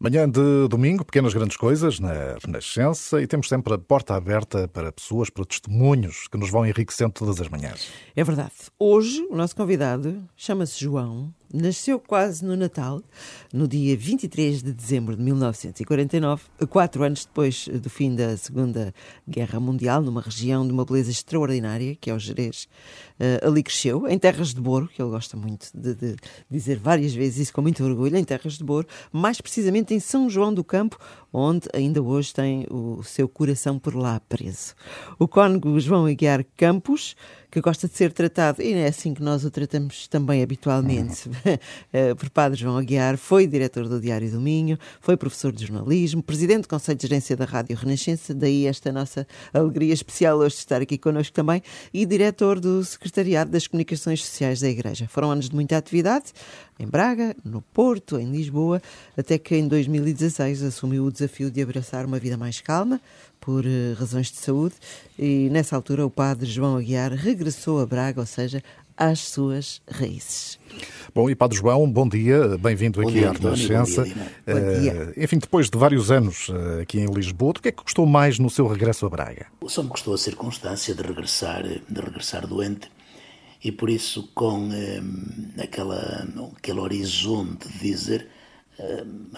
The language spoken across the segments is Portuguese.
Manhã de domingo, pequenas grandes coisas na Renascença e temos sempre a porta aberta para pessoas, para testemunhos que nos vão enriquecendo todas as manhãs. É verdade. Hoje, o nosso convidado chama-se João, nasceu quase no Natal, no dia 23 de dezembro de 1949, quatro anos depois do fim da Segunda Guerra Mundial, numa região de uma beleza extraordinária, que é o Jerez. Uh, ali cresceu, em terras de Boro, que ele gosta muito de, de dizer várias vezes isso com muito orgulho, em terras de Boro, mais precisamente em São João do Campo, onde ainda hoje tem o seu coração por lá preso. O cônego João Aguiar Campos, que gosta de ser tratado, e é assim que nós o tratamos também habitualmente, por Padre João Aguiar, foi diretor do Diário do Minho, foi professor de jornalismo, presidente do Conselho de Gerência da Rádio Renascença, daí esta nossa alegria especial hoje de estar aqui connosco também, e diretor do Secretariado das Comunicações Sociais da Igreja. Foram anos de muita atividade, em Braga, no Porto, em Lisboa, até que em 2016 assumiu o desafio de abraçar uma vida mais calma, por uh, razões de saúde, e nessa altura o padre João Aguiar regressou a Braga, ou seja, às suas raízes. Bom, e Padre João, bom dia, bem-vindo aqui dia, à Renascença. Uh, enfim, depois de vários anos uh, aqui em Lisboa, o que é que gostou mais no seu regresso a Braga? Só me gostou a circunstância de regressar, de regressar doente e por isso com aquela, aquele horizonte de dizer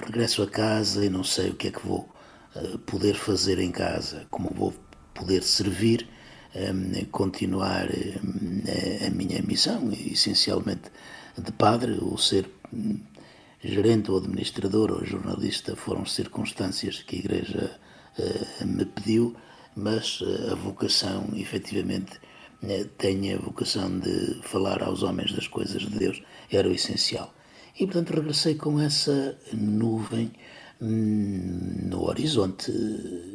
regresso a casa e não sei o que é que vou poder fazer em casa, como vou poder servir, continuar a minha missão, essencialmente de padre, ou ser hum, gerente ou administrador ou jornalista foram circunstâncias que a Igreja eh, me pediu, mas eh, a vocação, efetivamente, eh, tenho a vocação de falar aos homens das coisas de Deus, era o essencial. E, portanto, regressei com essa nuvem hum, no horizonte,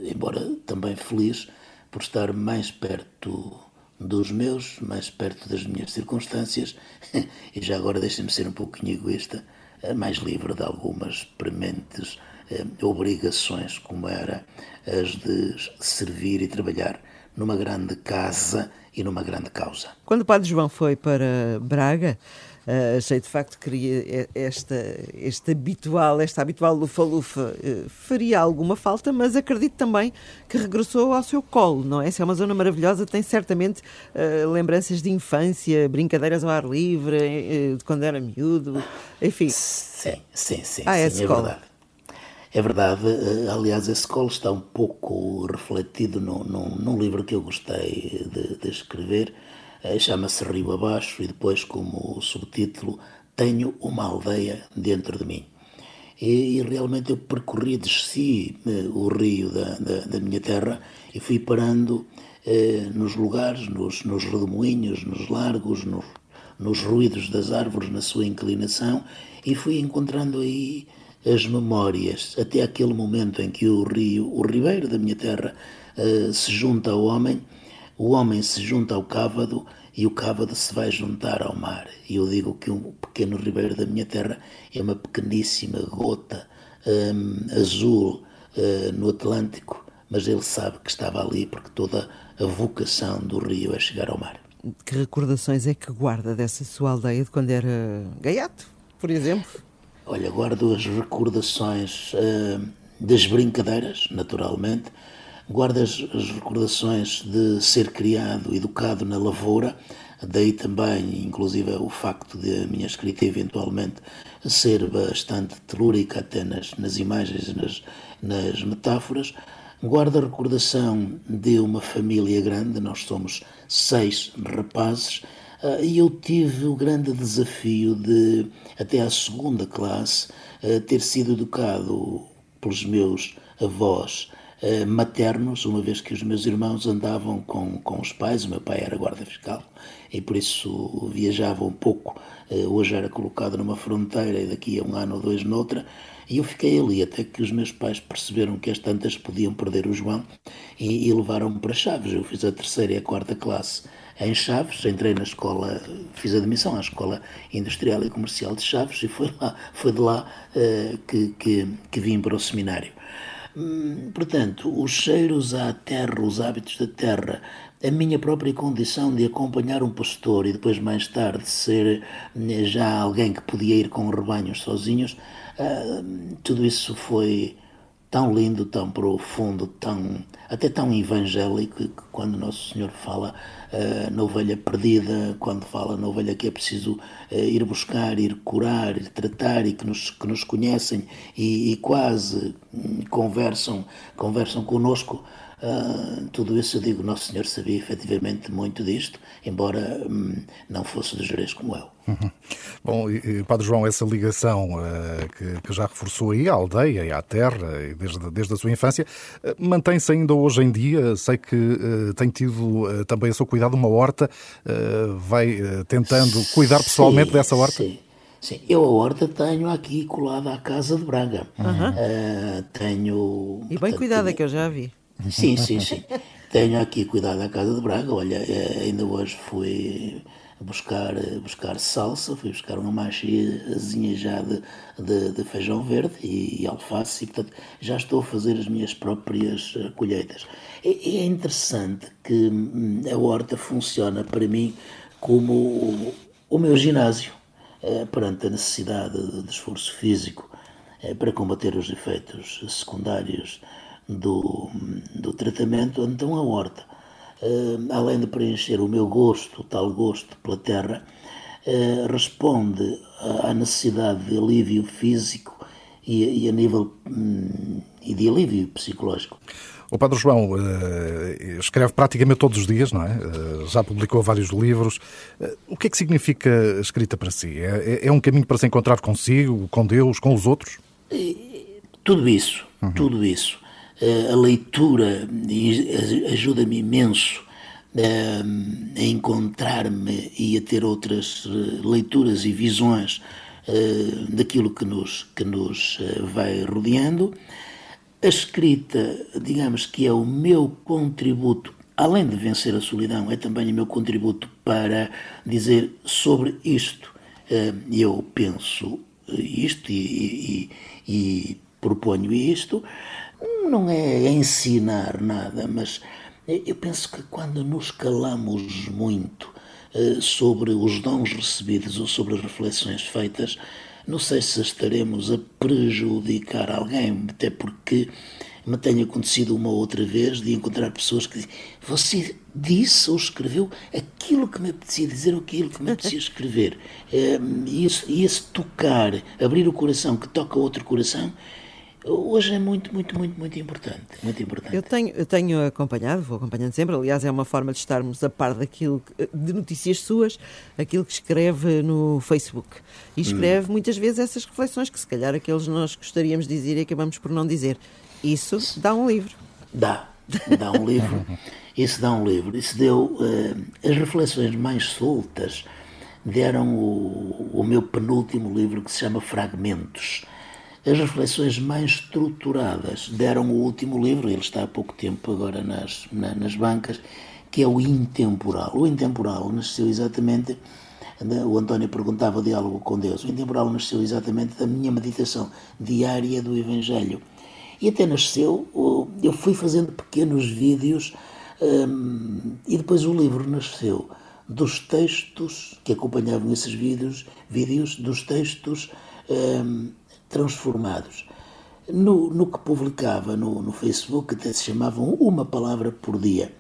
embora também feliz por estar mais perto dos meus, mais perto das minhas circunstâncias, e já agora deixem-me ser um pouquinho egoísta, eh, mais livre de algumas prementes eh, obrigações, como era as de servir e trabalhar numa grande casa e numa grande causa. Quando o Padre João foi para Braga, Uh, achei de facto que esta, este habitual, esta habitual lufa-lufa uh, faria alguma falta, mas acredito também que regressou ao seu colo, não é? Se é uma zona maravilhosa, tem certamente uh, lembranças de infância, brincadeiras ao ar livre, de quando era miúdo, enfim. Sim, sim, sim, ah, é, sim, é verdade. É verdade, aliás, esse colo está um pouco refletido num, livro que eu gostei de, de escrever, eh, chama-se Rio Abaixo e depois como subtítulo Tenho uma aldeia dentro de mim. E, e realmente eu percorri, desci eh, o rio da, da, da, minha terra e fui parando eh, nos lugares, nos, nos redemoinhos, nos largos, nos, nos ruídos das árvores na sua inclinação e fui encontrando aí as memórias, até aquele momento em que o rio, o ribeiro da minha terra, eh, se junta ao homem o homem se junta ao cávado e o cávado se vai juntar ao mar. E eu digo que um pequeno ribeiro da minha terra é uma pequeníssima gota um, azul uh, no Atlântico, mas ele sabe que estava ali porque toda a vocação do rio é chegar ao mar. Que recordações é que guarda dessa sua aldeia de quando era gaiato, por exemplo? Olha, guardo as recordações uh, das brincadeiras, naturalmente, guarda as, as recordações de ser criado, educado na lavoura, daí também, inclusive, o facto de a minha escrita eventualmente ser bastante telúrica até nas, nas imagens, nas, nas metáforas. Guarda a recordação de uma família grande, nós somos seis rapazes, ah, e eu tive o grande desafio de, até à segunda classe, ah, ter sido educado pelos meus avós eh, maternos, uma vez que os meus irmãos andavam com, com os pais, o meu pai era guarda fiscal e por isso viajava um pouco, eh, hoje era colocado numa fronteira e daqui a um ano ou dois noutra, e eu fiquei ali até que os meus pais perceberam que as tantas podiam perder o João e, e levaram-me para Chaves. Eu fiz a terceira e a quarta classe em Chaves, entrei na escola, fiz admissão à Escola Industrial e Comercial de Chaves e foi, lá, foi de lá uh, que, que, que vim para o seminário. Hum, portanto, os cheiros à terra, os hábitos da terra, a minha própria condição de acompanhar um pastor e depois mais tarde ser eh, já alguém que podia ir com rebanhos sozinhos, uh, tudo isso foi tão lindo, tão profundo, tão até tão evangélico que quando Nosso Senhor fala uh, na ovelha perdida, quando fala na ovelha que é preciso uh, ir buscar, ir curar, ir tratar e que nos, que nos conhecem e, e quase um, conversam, conversam conosco, Uh, tudo isso eu digo, Nosso Senhor sabia efetivamente muito disto, embora hum, não fosse de Jerez como eu. Uhum. Bom, e, Padre João, essa ligação uh, que, que, já reforçou aí à aldeia e à terra, desde, desde a sua infância, uh, mantém-se ainda hoje em dia? Sei que tem tido também a seu cuidado uma horta, vai tentando cuidar pessoalmente sim, dessa horta? Sim. Sim, eu a horta tenho aqui colada à casa de Braga. Uhum. tenho. E bem cuidada, que eu já vi. Sim, sim, sim. Tenho aqui cuidado da casa de Braga. Olha, eh, ainda hoje fui buscar, buscar salsa, fui buscar uma machiazinha já de, de, de, feijão verde e, e, alface e, portanto, já estou a fazer as minhas próprias eh, colheitas. É, é interessante que hum, a horta funciona para mim como o, o meu ginásio, perante a necessidade de esforço físico para combater os efeitos secundários do, do tratamento, então a horta, uh, além de preencher o meu gosto, o tal gosto pela terra, uh, responde à necessidade de alívio físico e, e a nível um, e de alívio psicológico. O Padre João uh, escreve praticamente todos os dias, não é? Uh, já publicou vários livros. Uh, o que é que significa a escrita para si? É, é, é, um caminho para se encontrar consigo, com Deus, com os outros? Tudo isso, uhum. tudo isso. Eh, a leitura ajuda-me imenso eh, a encontrar-me e a ter outras eh, leituras e visões daquilo que nos, que nos vai rodeando. A escrita, digamos que é o meu contributo, além de vencer a solidão, é também o meu contributo para dizer sobre isto. Eu penso isto e, e, e proponho isto não é ensinar nada, mas eu penso que quando nos calamos muito eh, sobre os dons recebidos ou sobre as reflexões feitas, não sei se estaremos a prejudicar alguém, até porque me tem acontecido uma outra vez de encontrar pessoas que dizem você disse ou escreveu aquilo que me apetecia dizer ou aquilo que me apetecia escrever. Eh, e esse, esse tocar, abrir o coração que toca outro coração, hoje é muito, muito, muito, muito importante. Muito importante. Eu tenho, eu tenho acompanhado, vou acompanhando sempre, aliás, é uma forma de estarmos a par daquilo, de notícias suas, aquilo que escreve no Facebook. E escreve hum. muitas vezes essas reflexões que se calhar aqueles nós gostaríamos de dizer e acabamos por não dizer. Isso dá um livro. Dá, dá um livro. Isso dá um livro. Isso deu uh, as reflexões mais soltas deram o, o meu penúltimo livro que se chama Fragmentos as reflexões mais estruturadas deram o último livro, ele está há pouco tempo agora nas, na, nas bancas, que é o Intemporal. O Intemporal nasceu exatamente, o António perguntava o diálogo com Deus, o Intemporal nasceu exatamente da minha meditação diária do Evangelho. E até nasceu, eu fui fazendo pequenos vídeos hum, e depois o livro nasceu dos textos que acompanhavam esses vídeos, vídeos dos textos hum, transformados. No, no que publicava no, no Facebook, até se chamavam Uma Palavra por Dia.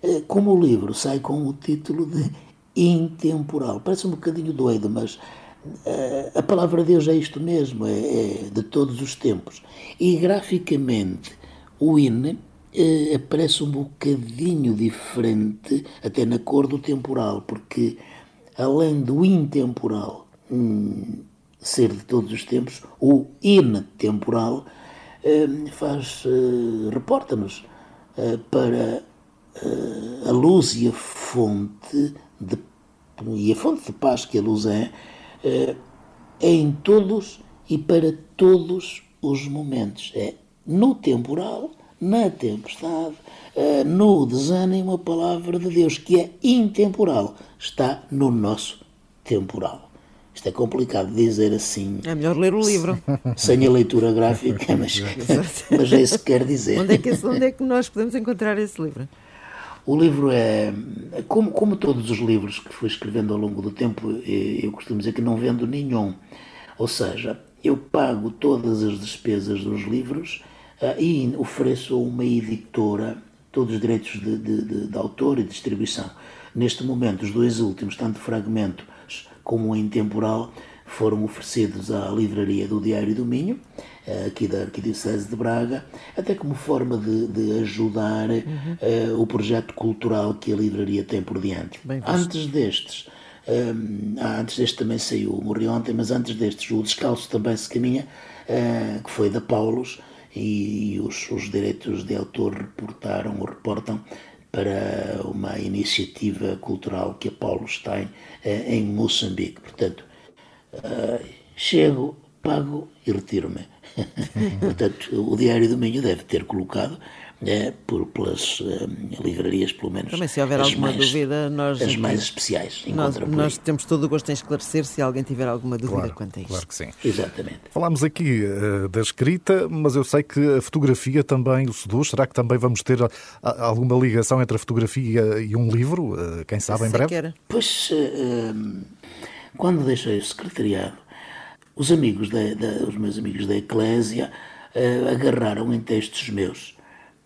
Eh, como o livro sai com o título de Intemporal, parece um bocadinho doido, mas eh, a palavra de Deus é isto mesmo, é, é de todos os tempos. E graficamente, o INE eh, aparece um bocadinho diferente, até na cor do temporal, porque além do intemporal, hum, ser de todos os tempos, o inetemporal, eh, faz, eh, reporta-nos eh, para a luz e a fonte de, e a fonte de paz que a luz é, é em todos e para todos os momentos. É no temporal, na tempestade, no desânimo, a palavra de Deus, que é intemporal, está no nosso temporal. Isto é complicado dizer assim. É melhor ler o livro. Sem a leitura gráfica, mas, mas é isso que quer dizer. Onde é que, onde é que nós podemos encontrar esse livro? O livro é, como, como todos os livros que fui escrevendo ao longo do tempo, eu costumo dizer que não vendo nenhum. Ou seja, eu pago todas as despesas dos livros uh, e ofereço a uma editora todos os direitos de, de, de, de, autor e distribuição. Neste momento, os dois últimos, tanto fragmentos como em temporal, foram oferecidos à livraria do Diário do Minho, eh, aqui da Arquidiocese de Braga, até como forma de, de ajudar uhum. uh, o projeto cultural que a livraria tem por diante. antes destes, um, ah, antes deste também saiu, morri ontem, mas antes destes, o Descalço também se caminha, uh, que foi da Paulos, e, e os, os direitos de autor reportaram ou reportam para uma iniciativa cultural que a Paulos tem uh, em Moçambique. Portanto, uh, chego, pago e retiro-me. Portanto, o Diário do Minho deve ter colocado é, por, pelas uh, livrarias, pelo menos. Também, se houver alguma mais, dúvida, nós. As mais especiais. Nós, nós temos todo o gosto em esclarecer se alguém tiver alguma dúvida claro, quanto a isto. Claro que sim. Exatamente. Falámos aqui uh, da escrita, mas eu sei que a fotografia também o seduz. Será que também vamos ter a, a, alguma ligação entre a fotografia e um livro? Uh, quem sabe em breve? Pois, quando deixei o secretariado, os amigos da, da, os meus amigos da Eclésia agarraram em textos meus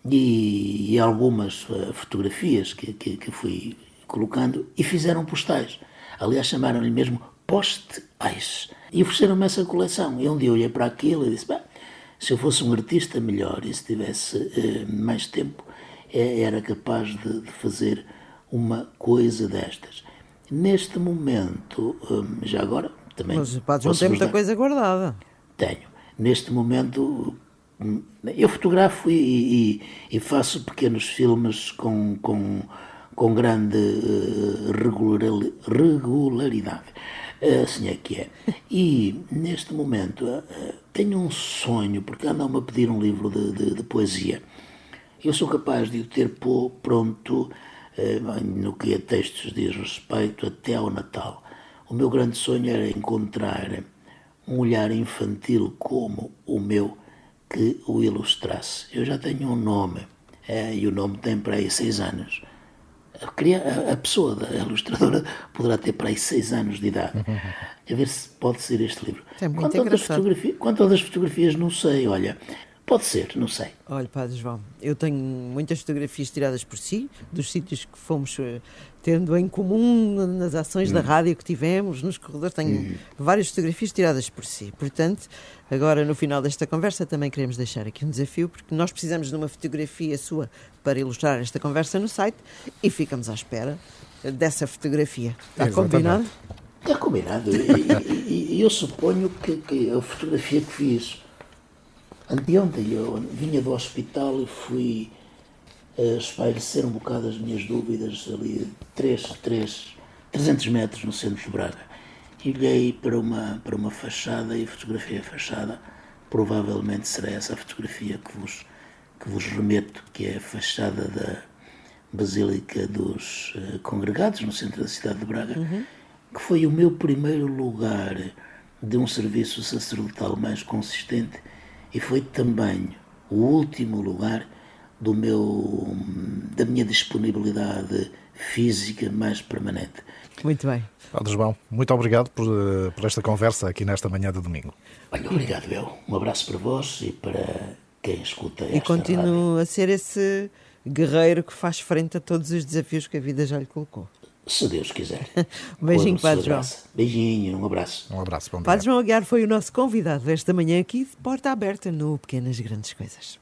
e, e algumas uh, fotografias que, que, que, fui colocando e fizeram postais. Aliás, chamaram-lhe mesmo postais. E ofereceram-me essa coleção. E um dia eu olhei para aquilo e disse: se eu fosse um artista melhor e se tivesse uh, mais tempo, é, era capaz de, de, fazer uma coisa destas. Neste momento, um, já agora, também. Mas podes não ter muita dar... coisa guardada. Tenho. Neste momento, eu fotografo e, e, e, faço pequenos filmes com, com, com grande uh, regularidade. Assim é que é. E neste momento uh, tenho um sonho, porque andam-me a pedir um livro de, de, de, poesia. Eu sou capaz de o ter pronto no que a textos diz respeito até ao Natal. O meu grande sonho era encontrar um olhar infantil como o meu que o ilustrasse. Eu já tenho um nome, é, e o nome tem para aí seis anos. A, a pessoa, a ilustradora, poderá ter para aí seis anos de idade. A ver se pode ser este livro. É muito quanto, engraçado. Fotografia, quanto às fotografias, não sei, olha. Pode ser, não sei. Olha, Padre João, eu tenho muitas fotografias tiradas por si, dos sítios que fomos eh, tendo em comum nas ações hum. da rádio que tivemos, nos corredores. Tenho hum. várias fotografias tiradas por si. Portanto, agora no final desta conversa também queremos deixar aqui um desafio, porque nós precisamos de uma fotografia sua para ilustrar esta conversa no site e ficamos à espera dessa fotografia. Está Exatamente. combinado? Está combinado. E, e, e eu suponho que, que a fotografia que fiz Anteontem eu vinha do hospital e fui uh, espairecer um bocado as minhas dúvidas ali 3, 3, 300 metros no centro de Braga. E olhei para uma, para uma fachada e fotografei a fachada. Provavelmente será essa a fotografia que vos, que vos remeto, que é a fachada da Basílica dos uh, Congregados, no centro da cidade de Braga, uhum. que foi o meu primeiro lugar de um serviço sacerdotal mais consistente e foi também o último lugar do meu, da minha disponibilidade física mais permanente. Muito bem. Padre João, muito obrigado por, eh, por esta conversa aqui nesta manhã de domingo. Olha, obrigado eu. Um abraço para vós e para quem escuta esta E continue a ser esse guerreiro que faz frente a todos os desafios que a vida já lhe colocou. Se Deus quiser. um beijinho, Padre João. Beijinho, um abraço. Um abraço, bom dia. Padre João Aguiar foi o nosso convidado esta manhã aqui de porta aberta no Pequenas Grandes Coisas.